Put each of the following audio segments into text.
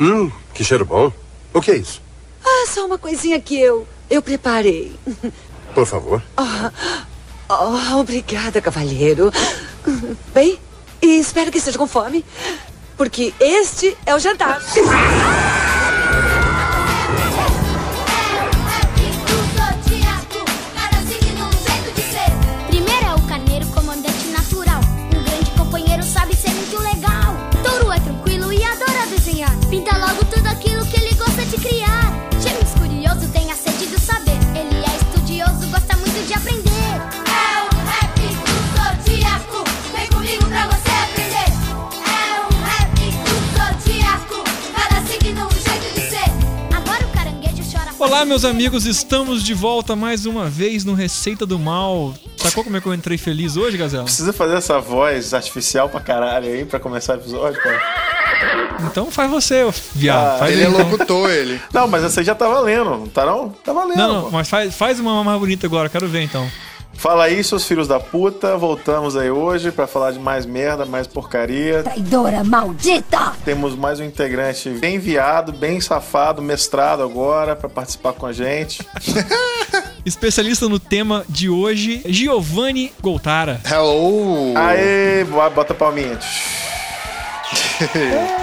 Hum, que cheiro bom. O que é isso? Ah, só uma coisinha que eu eu preparei. Por favor. Oh, obrigada, cavalheiro. Bem, e espero que esteja com fome, porque este é o jantar. Olá, meus amigos, estamos de volta mais uma vez no Receita do Mal. Sacou como é que eu entrei feliz hoje, Gazela? Precisa fazer essa voz artificial pra caralho aí pra começar o episódio, cara. Então faz você, ô viado. Ah, faz Ele aí, é então. locutor, ele. Não, mas essa aí já tá valendo, não tá não? Tá valendo. Não, não, pô. mas faz, faz uma mais bonita agora, quero ver então. Fala aí, seus filhos da puta. Voltamos aí hoje pra falar de mais merda, mais porcaria. Traidora maldita! Temos mais um integrante bem viado, bem safado, mestrado agora pra participar com a gente. Especialista no tema de hoje, Giovanni Goltara. Hello! Aê, bota a palminha.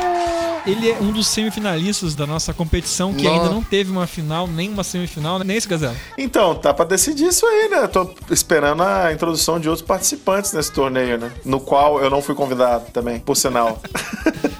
Ele é um dos semifinalistas da nossa competição que ainda não teve uma final, nem uma semifinal, nem esse Gazela. Então, tá pra decidir isso aí, né? Tô esperando a introdução de outros participantes nesse torneio, né? No qual eu não fui convidado também, por sinal.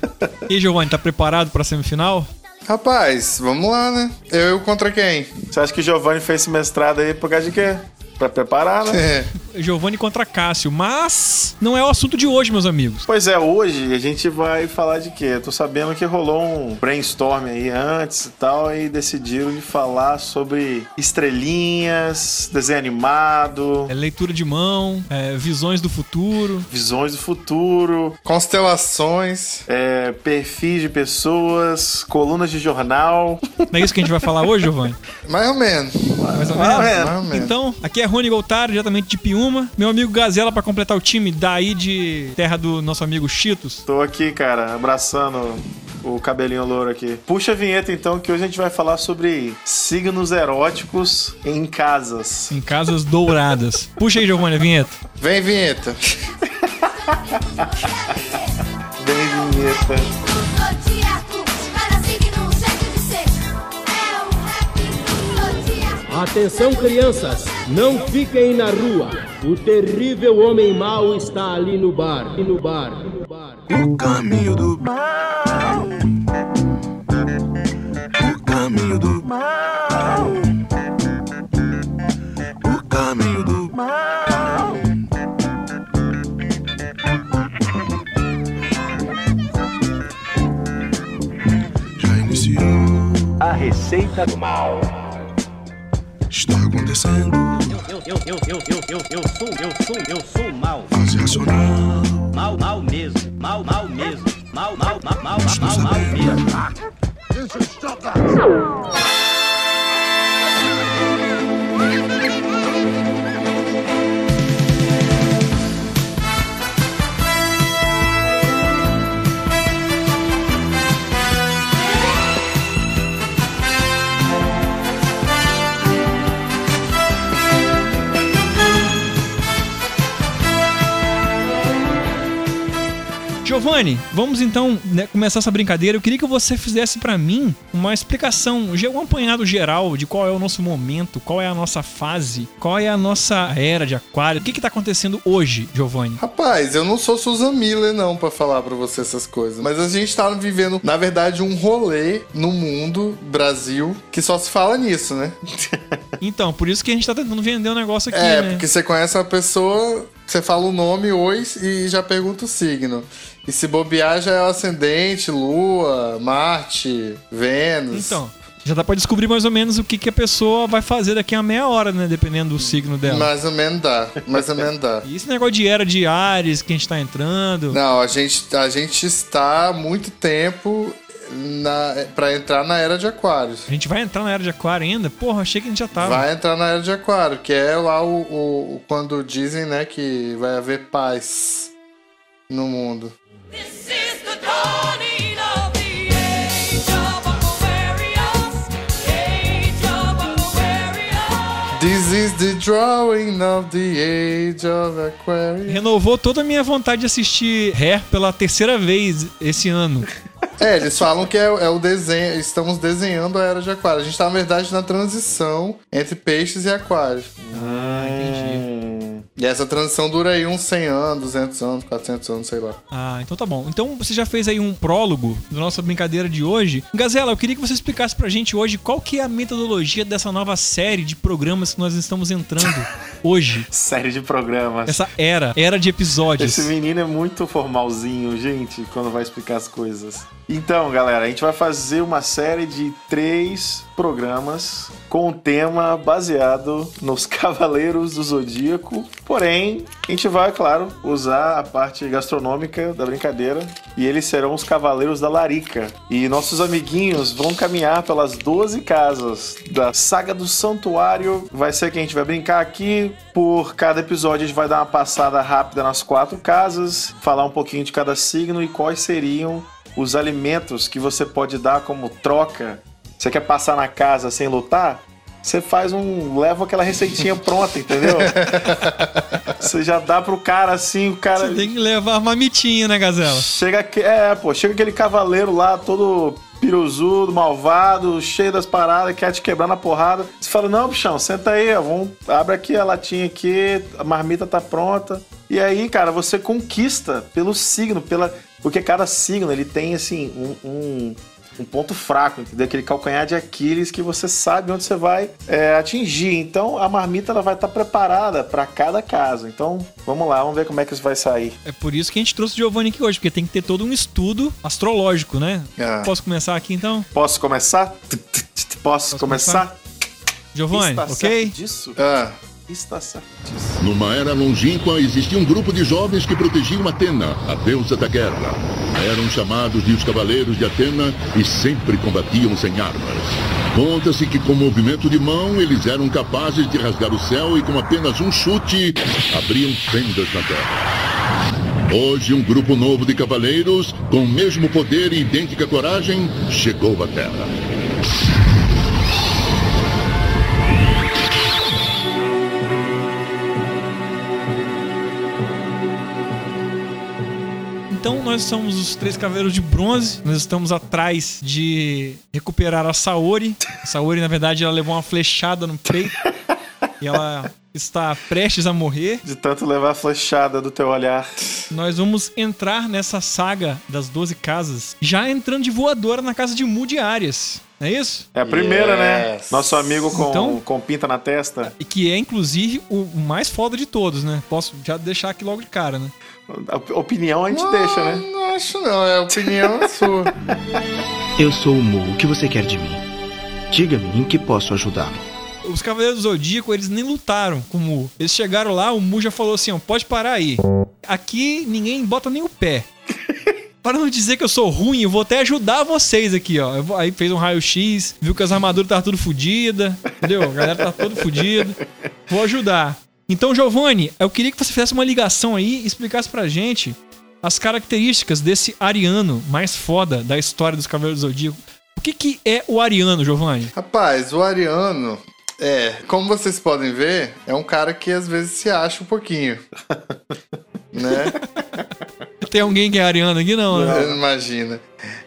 E aí, Giovanni, tá preparado pra semifinal? Rapaz, vamos lá, né? Eu contra quem? Você acha que Giovanni fez esse mestrado aí por causa de quê? Pra preparar, né? É. Giovanni contra Cássio, mas não é o assunto de hoje, meus amigos. Pois é, hoje a gente vai falar de quê? Eu tô sabendo que rolou um brainstorm aí antes e tal, e decidiram de falar sobre estrelinhas, desenho animado, É leitura de mão, é, visões do futuro. visões do futuro, Constelações. é, perfis de pessoas, colunas de jornal. Não é isso que a gente vai falar hoje, Giovanni? Mais ou menos. Mais ou Mais ou menos. menos. Mais ou menos. Então, aqui é Rony Goltaro, diretamente de Piúma. Meu amigo Gazela pra completar o time daí de terra do nosso amigo Cheetos. Tô aqui, cara, abraçando o cabelinho louro aqui. Puxa a vinheta então, que hoje a gente vai falar sobre signos eróticos em casas. Em casas douradas. Puxa aí, Giovanni, a vinheta. Vem, vinheta. Bem vinheta. Atenção, crianças, não fiquem na rua. O terrível homem mau está ali no bar. E no bar. no bar. O caminho do mal. O caminho do mal. O caminho do mal. Já iniciou. A receita do mal. Acontecendo. Eu, eu, eu, eu, eu, eu, eu sou, eu sou, eu sou mal. Fase racional. Mal, mal mesmo. Mal, mal mesmo. Mal, mal, mal, mal, mal, mal mesmo. Giovanni, vamos então né, começar essa brincadeira. Eu queria que você fizesse pra mim uma explicação, um apanhado geral de qual é o nosso momento, qual é a nossa fase, qual é a nossa era de aquário. O que que tá acontecendo hoje, Giovanni? Rapaz, eu não sou Susan Miller, não, pra falar pra você essas coisas. Mas a gente tá vivendo, na verdade, um rolê no mundo, Brasil, que só se fala nisso, né? Então, por isso que a gente tá tentando vender um negócio aqui, É, né? porque você conhece uma pessoa, você fala o nome, oi, e já pergunta o signo. E se bobear, já é o ascendente, Lua, Marte, Vênus. Então, já dá pra descobrir mais ou menos o que, que a pessoa vai fazer daqui a meia hora, né? Dependendo do signo dela. Mais ou menos dá, mais ou menos dá. E esse negócio de era de Ares que a gente tá entrando. Não, a gente, a gente está há muito tempo para entrar na era de Aquários. A gente vai entrar na era de Aquário ainda? Porra, achei que a gente já tava. Vai entrar na era de Aquário, que é lá o, o, o quando dizem, né, que vai haver paz no mundo. This is the dawning. This is the drawing of the age of Aquarius. Renovou toda a minha vontade de assistir Hair pela terceira vez esse ano. É, eles falam que é, é o desenho. Estamos desenhando a era de Aquário. A gente tá, na verdade, na transição entre peixes e aquários. Ah, entendi. E essa transição dura aí uns 100 anos, 200 anos, 400 anos, sei lá. Ah, então tá bom. Então você já fez aí um prólogo da nossa brincadeira de hoje. Gazela, eu queria que você explicasse pra gente hoje qual que é a metodologia dessa nova série de programas que nós estamos entrando hoje. série de programas. Essa era, era de episódios. Esse menino é muito formalzinho, gente, quando vai explicar as coisas. Então, galera, a gente vai fazer uma série de três programas com um tema baseado nos Cavaleiros do Zodíaco. Porém, a gente vai, claro, usar a parte gastronômica da brincadeira e eles serão os Cavaleiros da Larica. E nossos amiguinhos vão caminhar pelas 12 casas da saga do Santuário. Vai ser que a gente vai brincar aqui. Por cada episódio, a gente vai dar uma passada rápida nas quatro casas, falar um pouquinho de cada signo e quais seriam os alimentos que você pode dar como troca. Você quer passar na casa sem lutar? Você faz um. leva aquela receitinha pronta, entendeu? Você já dá pro cara assim, o cara. Você tem que levar mamitinha, né, Gazela? Chega que é, pô, chega aquele cavaleiro lá todo piruzudo, malvado, cheio das paradas, quer te quebrar na porrada. Você fala: "Não, bichão, senta aí, ó, vamos, abre aqui a latinha aqui, a marmita tá pronta". E aí, cara, você conquista pelo signo, pela porque cada signo ele tem assim um, um um ponto fraco, entendeu? Aquele calcanhar de Aquiles que você sabe onde você vai é, atingir. Então a marmita ela vai estar preparada para cada caso. Então vamos lá, vamos ver como é que isso vai sair. É por isso que a gente trouxe o Giovanni aqui hoje, porque tem que ter todo um estudo astrológico, né? Ah. Posso começar aqui então? Posso começar? Posso, começar? Giovanni, Está ok? disso? Ah, Está certo disso. Numa era longínqua, existia um grupo de jovens que protegiam Atena, a deusa da guerra. Eram chamados de os Cavaleiros de Atena e sempre combatiam sem armas. Conta-se que com movimento de mão eles eram capazes de rasgar o céu e com apenas um chute abriam fendas na terra. Hoje, um grupo novo de cavaleiros, com o mesmo poder e idêntica coragem, chegou à Terra. Nós somos os três cavaleiros de bronze. Nós estamos atrás de recuperar a Saori. A Saori, na verdade, ela levou uma flechada no peito. e ela está prestes a morrer. De tanto levar a flechada do teu olhar. Nós vamos entrar nessa saga das 12 casas, já entrando de voadora na casa de de Arias. Não é isso? É a primeira, né? Yes. Nosso amigo com, Então- com pinta na testa. E que é, inclusive, o mais foda de todos, né? Posso já deixar aqui logo de cara, né? A opinião a gente deixa, né? Não acho não, é a opinião sua. Eu sou o Mu, o que você quer de mim? Diga-me em que posso ajudá-lo. Os Cavaleiros do Zodíaco, eles nem lutaram com o Mu. Eles chegaram lá, o Mu já falou assim, ó, pode parar aí. Aqui ninguém bota nem o pé. Para não dizer que eu sou ruim, eu vou até ajudar vocês aqui, ó. Eu vou- Aí fez um raio-x, viu que as armaduras estavam tudo fodidas, entendeu? A galera tá toda fodida. Vou ajudar. Então, Giovanni, eu queria que você fizesse uma ligação aí e explicasse pra gente as características desse ariano mais foda da história dos Cavaleiros do Zodíaco. O que, que é o ariano, Giovanni? Rapaz, o Ariano, é, como vocês podem ver, é um cara que às vezes se acha um pouquinho. né? Tem alguém que é ariano aqui? Não, né? Imagina.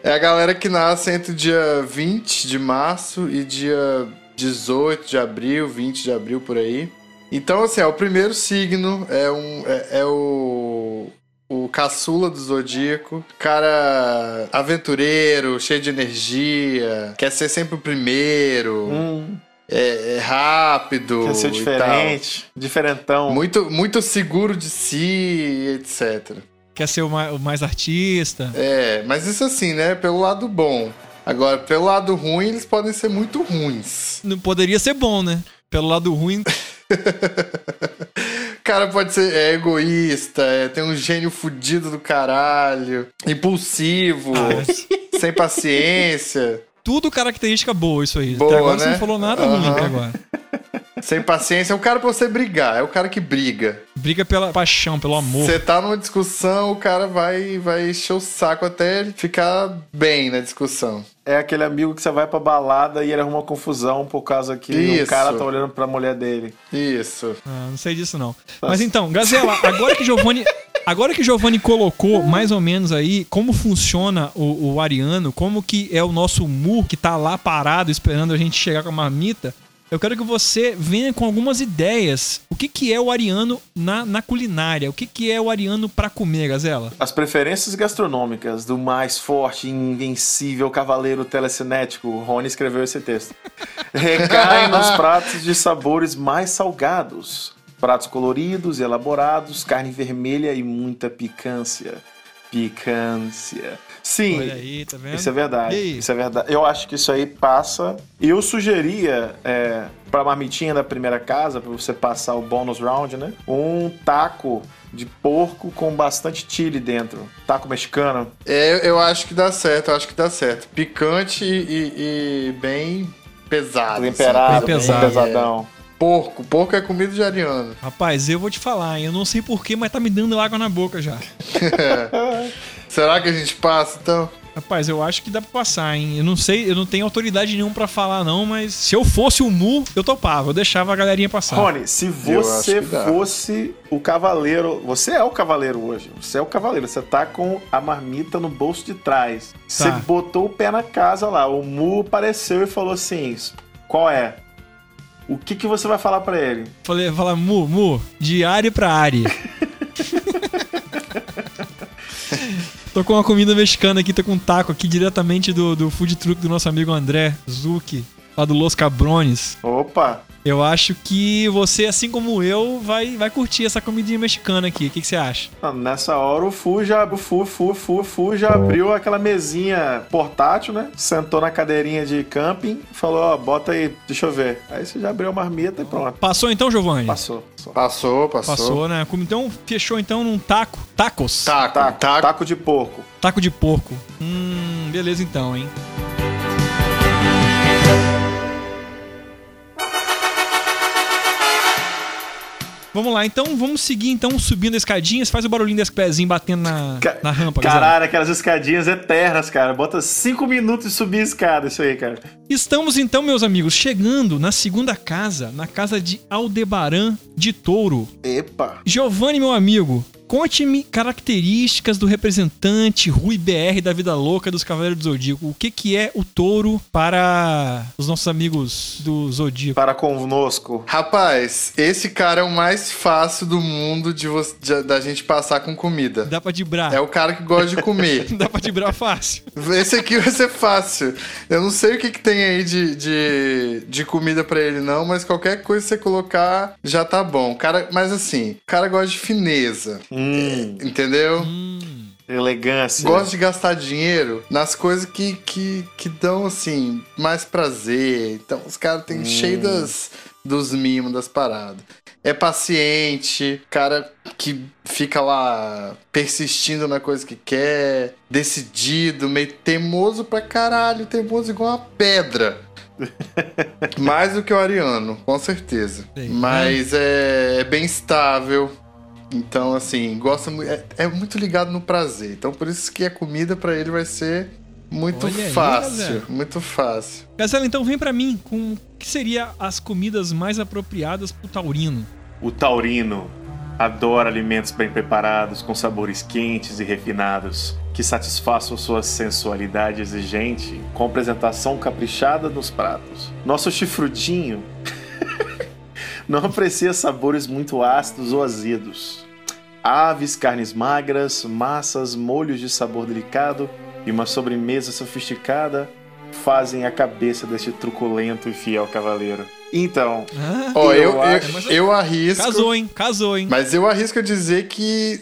É a galera que nasce entre o dia 20 de março e dia 18 de abril, 20 de abril por aí. Então, assim, é o primeiro signo, é, um, é, é o, o caçula do zodíaco. Cara aventureiro, cheio de energia, quer ser sempre o primeiro, Hum, é, é rápido. quer ser e diferente, diferentão. Muito, muito seguro de si, etc. Quer ser o mais, o mais artista. É, mas isso assim, né? Pelo lado bom. Agora, pelo lado ruim, eles podem ser muito ruins. Não poderia ser bom, né? Pelo lado ruim. O cara pode ser é, egoísta, é, tem um gênio fudido do caralho, impulsivo, Ah, sem paciência, tudo característica boa, isso aí. Boa, até agora você né? não falou nada ruim Aham. até agora. sem paciência. É o cara pra você brigar, é o cara que briga. Briga pela paixão, pelo amor. Você tá numa discussão, o cara vai, vai encher o saco até ele ficar bem na discussão. É aquele amigo que você vai pra balada e ele arruma confusão por causa que o cara tá olhando pra mulher dele. Isso. Ah, não sei disso não. Mas então, Gazela, agora que Giovanni, agora que Giovanni colocou mais ou menos aí como funciona o, o Ariano, como que é o nosso Mu que tá lá parado esperando a gente chegar com a marmita, eu quero que você venha com algumas ideias. O que que é o Ariano na, na culinária? O que que é o Ariano pra comer, Gazela? As preferências gastronômicas do mais forte e invencível cavaleiro telecinético, o Rony escreveu esse texto, recaem nos pratos de sabores mais salgados. Pratos coloridos e elaborados, carne vermelha e muita picância. Picância. Sim, Olha aí, tá vendo? isso é verdade. Isso é verdade. Eu acho que isso aí passa. Eu sugeria é, pra marmitinha da primeira casa, pra você passar o bônus round, né? Um taco de porco com bastante chile dentro. Taco mexicano. É, eu acho que dá certo, eu acho que dá certo. Picante e, e bem pesado. Temperado, bem assim. pesado. pesadão. Porco, porco é comida de ariano. Rapaz, eu vou te falar, hein? eu não sei porquê, mas tá me dando água na boca já. Será que a gente passa então? Rapaz, eu acho que dá pra passar, hein? Eu não sei, eu não tenho autoridade nenhuma pra falar, não, mas se eu fosse o Mu, eu topava, eu deixava a galerinha passar. Rony, se você fosse o cavaleiro. Você é o cavaleiro hoje. Você é o cavaleiro. Você tá com a marmita no bolso de trás. Você Tá. botou o pé na casa lá. O Mu apareceu e falou assim: qual é? O que, que você vai falar pra ele? Falei, fala, Mu, Mu, de área pra área. tô com uma comida mexicana aqui, tô com um taco aqui diretamente do, do food truck do nosso amigo André Zucchi, lá do Los Cabrones. Opa! Eu acho que você, assim como eu, vai, vai curtir essa comidinha mexicana aqui. O que, que você acha? Ah, Nessa hora o Fu já, o Fu, Fu, Fu, Fu já abriu aquela mesinha portátil, né? Sentou na cadeirinha de camping, falou, ó, bota aí, deixa eu ver. Aí você já abriu a marmita e pronto. Passou então, Giovanni? Passou. passou. Passou, passou. Né? Então, fechou então num taco. Tacos. Taco, Taco, taco. taco de porco. Taco de porco. Hum, beleza então, hein? Vamos lá, então vamos seguir então subindo a escadinha. Você faz o barulhinho desse pezinho batendo na, Ca- na rampa. Caralho, aquelas escadinhas eternas, cara. Bota cinco minutos de subir a escada, isso aí, cara. Estamos então, meus amigos, chegando na segunda casa, na casa de Aldebaran de Touro. Epa. Giovanni, meu amigo, conte-me características do representante Rui BR da Vida Louca dos Cavaleiros do Zodíaco. O que, que é o touro para os nossos amigos do Zodíaco? Para conosco. Rapaz, esse cara é o mais fácil do mundo de, de- da gente passar com comida. Dá pra dibrar? É o cara que gosta de comer. Dá pra dibrar fácil. Esse aqui vai ser fácil. Eu não sei o que, que tem aí de, de, de comida pra ele, não, mas qualquer coisa que você colocar já tá bom. Cara, mas assim, o cara gosta de fineza. Hum, Entendeu? elegância. Gosta de gastar dinheiro nas coisas que, que, que dão, assim, mais prazer. Então, os caras têm cheio das, dos mimos, das paradas. É paciente, cara que fica lá persistindo na coisa que quer, decidido, meio teimoso pra caralho, teimoso igual uma pedra. Mais do que o Ariano, com certeza. Sei. Mas é, é bem estável. Então, assim, gosta é, é muito ligado no prazer. Então, por isso que a comida pra ele vai ser muito Olha aí, fácil. Gazela. muito fácil. Gazela, então vem pra mim com o que seria as comidas mais apropriadas pro taurino. O taurino adora alimentos bem preparados, com sabores quentes e refinados, que satisfaçam sua sensualidade exigente, com apresentação caprichada nos pratos. Nosso chifrudinho não aprecia sabores muito ácidos ou azedos. Aves, carnes magras, massas, molhos de sabor delicado e uma sobremesa sofisticada fazem a cabeça deste truculento e fiel cavaleiro. Então, Ah, Ó, eu, eu, acho- eu arrisco. casou, hein? Casou, hein? Mas eu arrisco a dizer que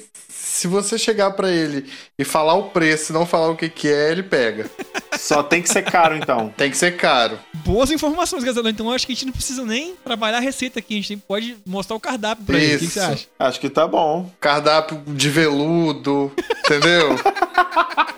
se você chegar pra ele e falar o preço e não falar o que, que é, ele pega. só tem que ser caro então. Tem que ser caro. Boas informações, Gazela. Então eu acho que a gente não precisa nem trabalhar a receita aqui. A gente pode mostrar o cardápio pra ele. O que, você acha? Acho que tá bom. Cardápio de veludo, entendeu?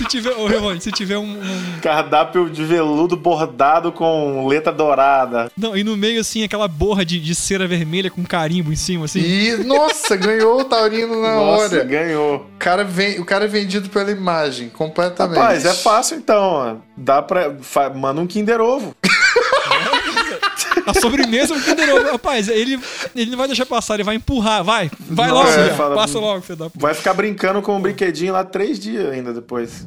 Se tiver, ô se tiver um, um- Cardápio de veludo bordado com letra dourada. Não, e no meio, assim, aquela borra de, de cera vermelha com carimbo em cima, assim. E, nossa, ganhou o Taurino na Nossa, hora. ganhou. O cara, vem, o cara é vendido pela imagem, completamente. Rapaz, é fácil então. ó. Dá pra. fa- Manda um Kinder Ovo. A sobremesa é um Kinder Ovo. Rapaz, ele, ele não vai deixar passar, ele vai empurrar. Vai, vai Não, logo, é, fala- Passa logo, filho da puta. Vai ficar brincando com o brinquedinho lá três dias ainda depois.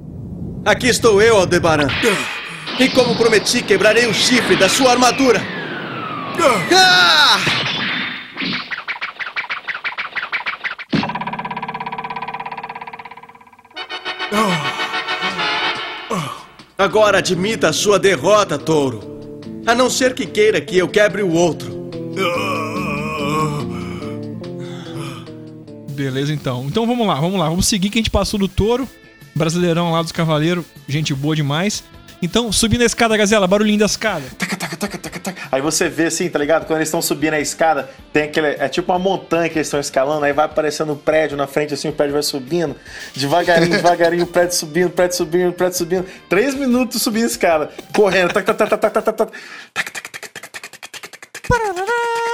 Aqui estou eu, Aldebaran. E como prometi, quebrarei o chifre da sua armadura. Ah! Agora admita a sua derrota, touro. A não ser que queira que eu quebre o outro. Beleza, então. Então vamos lá, vamos lá. Vamos seguir que a gente passou do touro. Brasileirão lá dos Cavaleiros. Gente boa demais. Então, subindo a escada, Gazela, barulhinho da escada. Aí você vê assim, tá ligado? Quando eles estão subindo a escada, tem aquele. É tipo uma montanha que eles estão escalando, aí vai aparecendo um prédio na frente, assim, o prédio vai subindo. Devagarinho, devagarinho, o prédio subindo, o prédio subindo, o prédio subindo. Três minutos subindo a escada, correndo.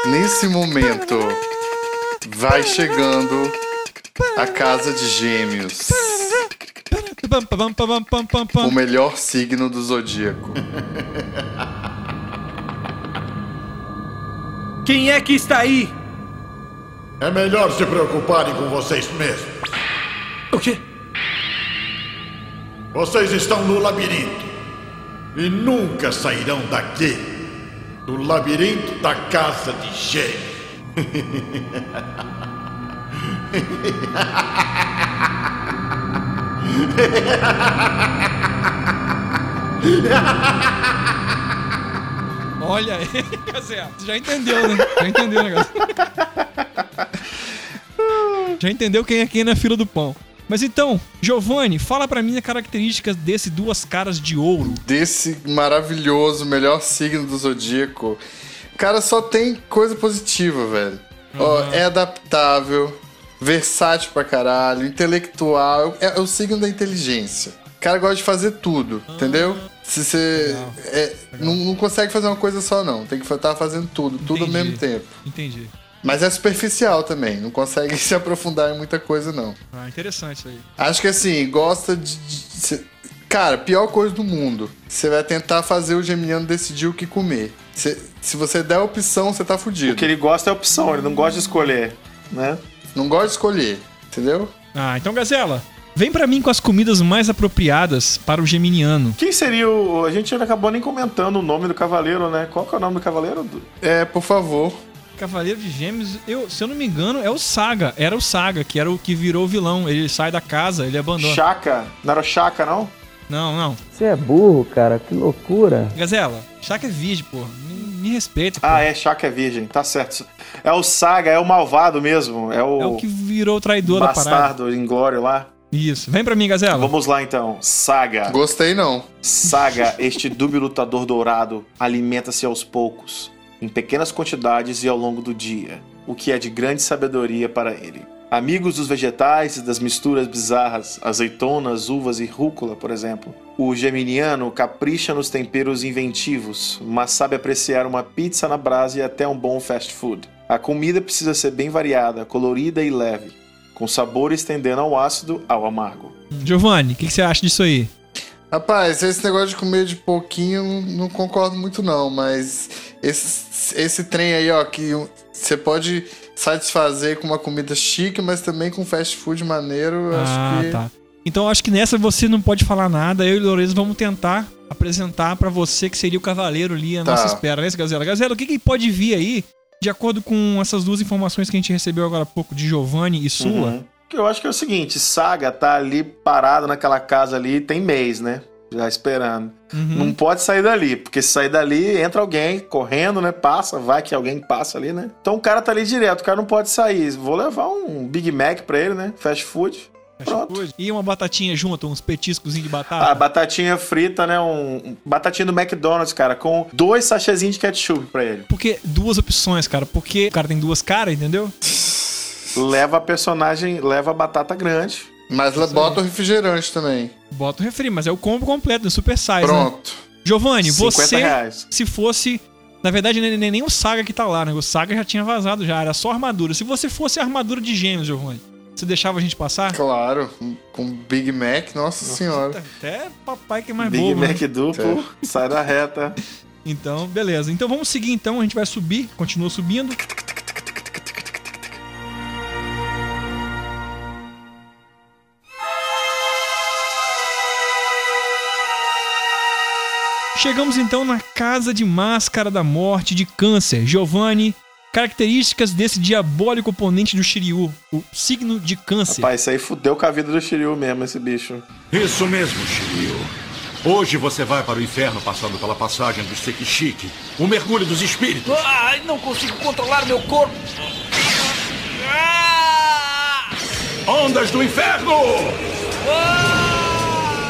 Nesse momento, vai chegando a casa de gêmeos. O melhor signo do zodíaco. Quem é que está aí? É melhor se preocuparem com vocês mesmos. O quê? Vocês estão no labirinto. E nunca sairão daqui. Do labirinto da casa de gêmeos. Olha aí. Você já entendeu, né? Já entendeu o negócio. Já entendeu quem é quem na fila do pão. Mas então, Giovanni, fala pra mim as características desse duas caras de ouro. Desse maravilhoso, melhor signo do zodíaco. Cara só tem coisa positiva, velho. Ó, é adaptável, versátil pra caralho, intelectual. É, é o signo da inteligência. O cara gosta de fazer tudo, entendeu? Se você é, não, não consegue fazer uma coisa só, não. Tem que estar fazendo tudo, tudo ao Entendi. mesmo tempo. Entendi. Mas é superficial também, não consegue se aprofundar em muita coisa, não. Ah, interessante isso aí. Acho que assim, gosta de. de- cara, pior coisa do mundo. Você vai tentar fazer o geminiano decidir o que comer. Cê- se você der a opção, você tá fudido. O que ele gosta é opção, ele não gosta de escolher, né? Não gosta de escolher, entendeu? Ah, então, Gazela, vem pra mim com as comidas mais apropriadas para o geminiano. Quem seria o. A gente não acabou nem comentando o nome do cavaleiro, né? Qual que é o nome do cavaleiro? É, por favor. Cavaleiro de Gêmeos, eu, se eu não me engano, é o Saga. Era o Saga, que era o que virou vilão. Ele sai da casa, ele abandona. Chaka? Não era o Chaka, não? Não, não. Você é burro, cara, que loucura. Gazela, Chaka é virgem, pô. Me, me respeita, pô. Ah, é, Chaka é virgem, tá certo. É o Saga, é o malvado mesmo. É o, É o que virou o traidor da parada. bastardo inglório lá. Isso. Vem pra mim, Gazela. Vamos lá então. Saga. Gostei não. Saga, este dúbio lutador dourado, alimenta-se aos poucos, em pequenas quantidades e ao longo do dia, o que é de grande sabedoria para ele. Amigos dos vegetais e das misturas bizarras, azeitonas, uvas e rúcula, por exemplo. O geminiano capricha nos temperos inventivos, mas sabe apreciar uma pizza na brasa e até um bom fast food. A comida precisa ser bem variada, colorida e leve, com sabores tendendo ao ácido ao amargo. Giovanni, o que, que você acha disso aí? Rapaz, esse negócio de comer de pouquinho, não- concordo muito não, mas esse, esse trem aí, ó, que você pode satisfazer com uma comida chique, mas também com fast food maneiro, eu ah, acho que... tá. Então acho que nessa você não pode falar nada. Eu e o Lourenço vamos tentar apresentar pra você que seria o cavaleiro ali à Tá. nossa espera, né, Gazela? Gazela, o que, que pode vir aí, de acordo com essas duas informações que a gente recebeu agora há pouco, de Giovanni e sua? Uhum. Que eu acho que é o seguinte, Saga tá ali parado naquela casa ali tem mês, né? Já esperando. Uhum. Não pode sair dali, porque se sair dali, entra alguém correndo, né? Passa, vai que alguém passa ali, né? Então o cara tá ali direto, o cara não pode sair. Vou levar um Big Mac pra ele, né? Fast food. Pronto. E uma batatinha junto, uns petiscozinhos de A batata. batatinha frita, né? Um, um batatinha do McDonald's, cara, com dois sachêzinhos de ketchup pra ele. Porque duas opções, cara. Porque o cara tem duas caras, entendeu? Leva a personagem, leva a batata grande. Mas lá bota o refrigerante também. Bota o refri, mas é o combo completo, no Super Size. Né? Pronto. Giovanni, 50 você, reais. se fosse. Na verdade, nem, nem, nem o Saga que tá lá, né? O Saga já tinha vazado já, era só armadura. Se você fosse a armadura de gêmeos, Giovanni, você deixava a gente passar? Claro, com Big Mac, nossa, senhora. Até papai que é mais Big bobo. Mac né? duplo, sai da reta. Então, beleza. Então vamos seguir então, a gente vai subir, continua subindo. Chegamos então na casa de máscara da morte de câncer. Giovanni, características desse diabólico oponente do Shiryu, o signo de câncer. Rapaz, isso aí fudeu com a vida do Shiryu mesmo, esse bicho. Isso mesmo, Shiryu. Hoje você vai para o inferno passando pela passagem do Sekishiki, o mergulho dos espíritos. Ai, não consigo controlar meu corpo. Ondas do inferno!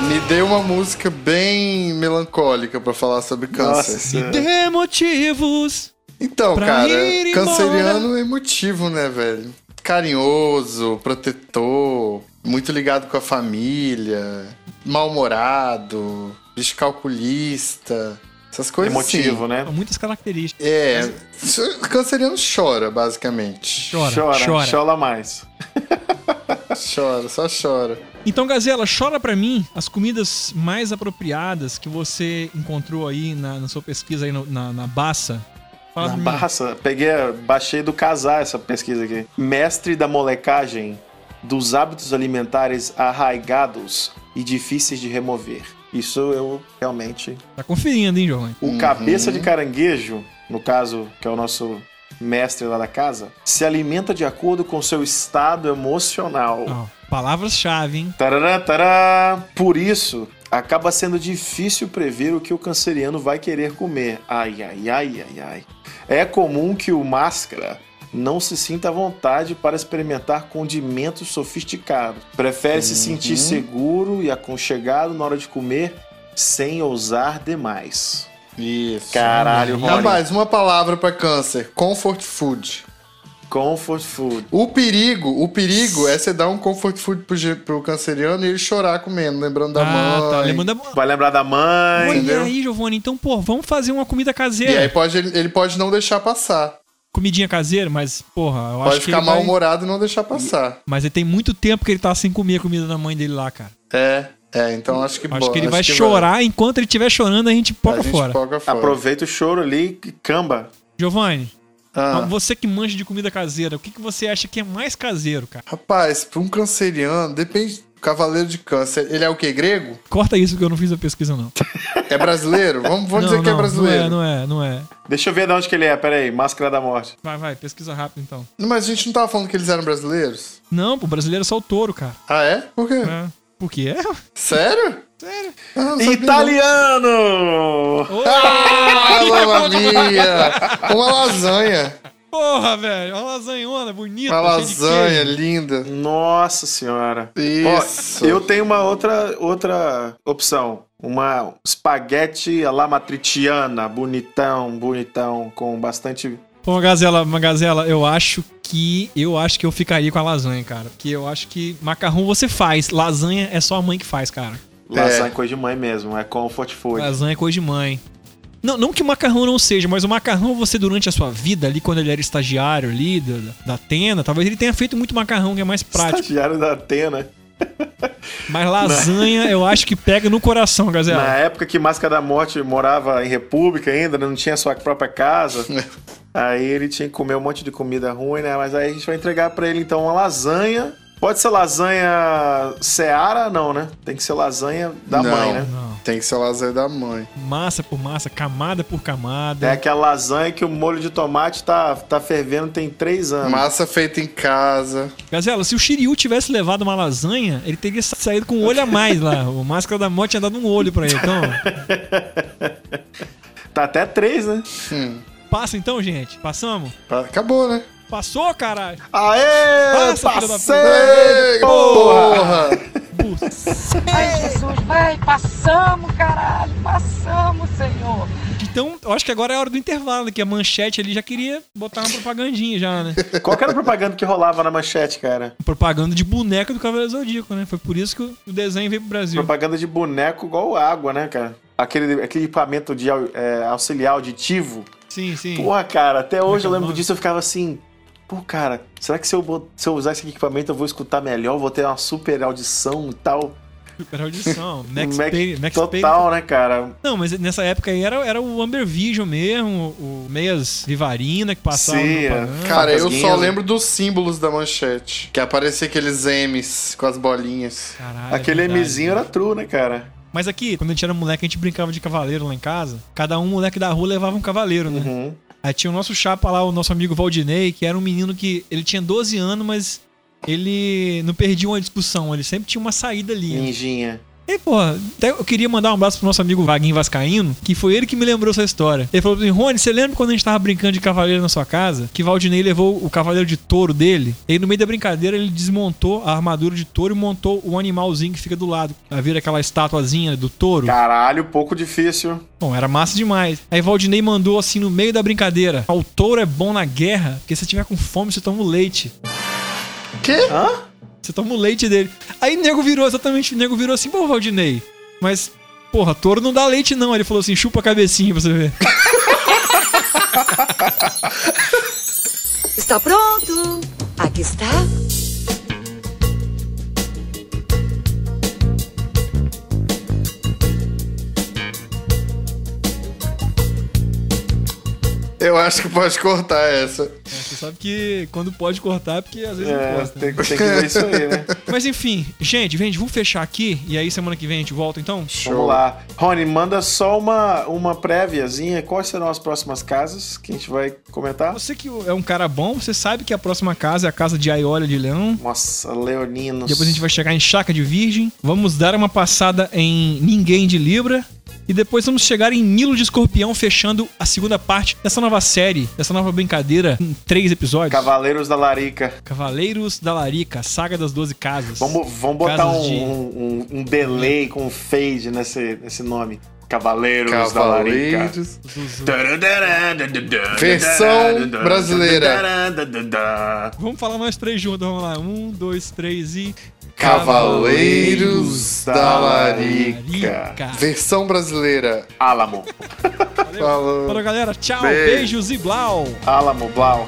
Me deu uma música bem melancólica pra falar sobre câncer. Me dê motivos. Então, pra cara, canceriano é emotivo, né, velho? Carinhoso, protetor, muito ligado com a família, mal-humorado, bicho calculista, essas coisas Emotivo, assim. né? Muitas características. É, canceriano chora, basicamente. Chora, Chora, chora. chora mais. Chora, só chora. Então, Gazela, chora pra mim as comidas mais apropriadas que você encontrou aí na, na sua pesquisa aí no- na, na Baça. Fala. Barça, peguei, baixei do casar essa pesquisa aqui. Mestre da molecagem dos hábitos alimentares arraigados e difíceis de remover. Isso eu realmente. Tá conferindo, hein, Giovanni? O cabeça de caranguejo, no caso, que é o nosso mestre lá da casa, se alimenta de acordo com seu estado emocional. Ó, Palavras-chave, hein? Tarará, tará. Por isso, acaba sendo difícil prever o que o canceriano vai querer comer. Ai, ai, ai, ai, ai. É comum que o máscara não se sinta à vontade para experimentar condimentos sofisticados. Prefere se sentir seguro e aconchegado na hora de comer, sem ousar demais. Isso. Caralho, Rony. Rapaz, uma palavra pra câncer: comfort food. Comfort food. O perigo, o perigo é você dar um comfort food pro, pro canceriano e ele chorar comendo, lembrando da Ah, mãe. tá. Lembrando da... Vai lembrar da mãe. Entendeu? aí, Giovanni. Então, pô, vamos fazer uma comida E caseira. aí pode, ele, ele pode não deixar passar. Comidinha caseira, mas, porra, eu Pode acho que ficar ele vai- mal-humorado e não deixar passar. Mas ele tem muito tempo que ele tá sem comer a comida da mãe dele lá, cara. É, é, então acho que Acho que ele vai chorar, enquanto ele estiver chorando, a gente A poca gente fora. poca fora. Aproveita o choro ali e camba. Giovanni, Ah. você que manja de comida caseira, o que, que você acha que é mais caseiro, cara? Rapaz, pra um canceriano, depende. Cavaleiro de câncer, ele é o quê? Grego? Corta isso que eu não fiz a pesquisa, não. É brasileiro? Vamos, vamos não, dizer que é não, brasileiro. Não é, não é, não é. Deixa eu ver de onde que ele é. Pera aí, Máscara da Morte. Vai, vai, pesquisa rápido então. Não, mas a gente não tava falando que eles eram brasileiros? Não, pô, brasileiro é só o touro, cara. Ah, é? Por quê? É. Por quê? Sério? Sério. Italiano! Ah, mamma mia! Uma lasanha. Porra, velho, uma lasanhona bonita, Uma lasanha linda. Nossa senhora. Isso. Ó, eu tenho uma outra, outra opção. Uma espaguete à la matriciana, bonitão, bonitão, com bastante... Pô, uma gazela, uma gazela, eu acho que eu acho que eu ficaria com a lasanha, cara, porque eu acho que macarrão você faz, lasanha é só a mãe que faz, cara. Lasanha coisa de mãe mesmo, é comfort food. Lasanha é coisa de mãe. Não, não que o macarrão não seja, mas o macarrão você durante a sua vida ali, quando ele era estagiário ali da, da Atena, talvez ele tenha feito muito macarrão que é mais prático. Estagiário da Atena. Mas lasanha eu acho que pega no coração, gazela. Na época que Máscara da Morte morava em República ainda, não tinha sua própria casa. aí ele tinha que comer um monte de comida ruim, né? Mas aí a gente vai entregar pra ele então uma lasanha. Pode ser lasanha Seara? Não, né? Tem que ser lasanha da Não, mãe, né? Não. Tem que ser lasanha da mãe. Massa por massa, camada por camada. É aquela lasanha que o molho de tomate tá, tá fervendo tem três anos. Massa feita em casa. Gazela, se o Shiryu tivesse levado uma lasanha, ele teria sa- saído com um olho a mais lá. O Máscara da Morte tinha dado um olho pra ele. Então, Tá até três, né? Passa então, gente. Passamos? Acabou, né? Passou, caralho. Aê! Passa, passei! Ei, porra! Ai, Jesus, vai, passamos, caralho, passamos, Senhor. Então, eu acho que agora é a hora do intervalo, né? que a manchete ali já queria botar uma propagandinha já, né? Qual que era a propaganda que rolava na manchete, cara? Propaganda de boneca do Cavaleiro Zodíaco, né? Foi por isso que o desenho veio pro Brasil. Propaganda de boneco igual água, né, cara? Aquele, aquele equipamento de é, auxiliar auditivo. Sim, sim. Porra, cara, até hoje eu é o lembro disso eu ficava assim. Pô, cara, será que se eu, se eu usar esse equipamento eu vou escutar melhor? Vou ter uma super audição e tal? Super audição. Max Mac- Payne. Max Total, Payne. né, cara? Não, mas nessa época aí era, era o Amber Vision mesmo, o Meias Vivarina que passava. Sim, no é. Cara, eu só guinhas. lembro dos símbolos da manchete. Que aparecia aqueles M's com as bolinhas. Caralho, Aquele é verdade. Mzinho era true, né, cara? Mas aqui, quando a gente era moleque, a gente brincava de cavaleiro lá em casa. Cada um moleque da rua levava um cavaleiro, né? Uhum. Aí tinha o nosso chapa lá, o nosso amigo Valdinei, que era um menino que ele tinha 12 anos, mas ele não perdia uma discussão, ele sempre tinha uma saída ali. né? Ninjinha. E, pô, até eu queria mandar um abraço pro nosso amigo Vaguinho Vascaíno, que foi ele que me lembrou essa história. Ele falou assim: Rony, você lembra quando a gente tava brincando de cavaleiro na sua casa? Que Valdinei levou o cavaleiro de touro dele? E aí, no meio da brincadeira, ele desmontou a armadura de touro e montou o animalzinho que fica do lado. Vai ver aquela estatuazinha do touro? Caralho, pouco difícil. Bom, era massa demais. Aí Valdinei mandou assim no meio da brincadeira: O touro é bom na guerra, porque se tiver com fome, você toma o leite. Quê? Hã? Você toma o leite dele. Aí o nego virou exatamente, o nego virou assim, pô, Valdinei. Mas, porra, touro não dá leite, não. Ele falou assim, chupa a cabecinha pra você ver. Está pronto? Aqui está. Eu acho que pode cortar essa. É, você sabe que quando pode cortar é porque às vezes não É, gosta. tem, tem que ver isso aí, né? Mas enfim, gente, gente, vamos fechar aqui e aí semana que vem a gente volta então? Vamos lá. Rony, manda só uma, uma préviazinha. Quais serão as próximas casas que a gente vai comentar? Você que é um cara bom, você sabe que a próxima casa é a casa de Aiolia de Leão. Nossa, Leoninos. Depois a gente vai chegar em Chaca de Virgem. Vamos dar uma passada em Ninguém de Libra. E depois vamos chegar em Nilo de Escorpião, fechando a segunda parte dessa nova série, dessa nova brincadeira, em três episódios. Cavaleiros da Larica. Cavaleiros da Larica, Saga das Doze Casas. Vamos, vamos botar um, de- um, um delay com um fade nesse, nesse nome. Cavaleiros, da Larica. Cavaleiros. Versão brasileira. Vamos falar nós três juntos, vamos lá. Um, dois, três e. Cavaleiros da Larica. Versão brasileira. Álamo. Falou. Falou, galera. Tchau, Beijo. beijos e blau. Álamo, Blau.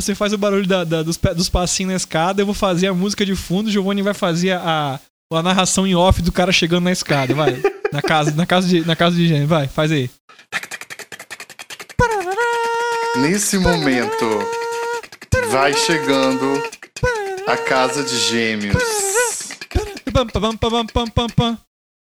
Você faz o barulho da- da- dos, dos passinhos na escada, eu vou fazer a música de fundo, o Giovanni vai fazer a, a narração em off do cara chegando na escada, vai. Na casa, na casa de, na casa de gente, vai, faz aí. Nesse momento, vai chegando a casa de gêmeos.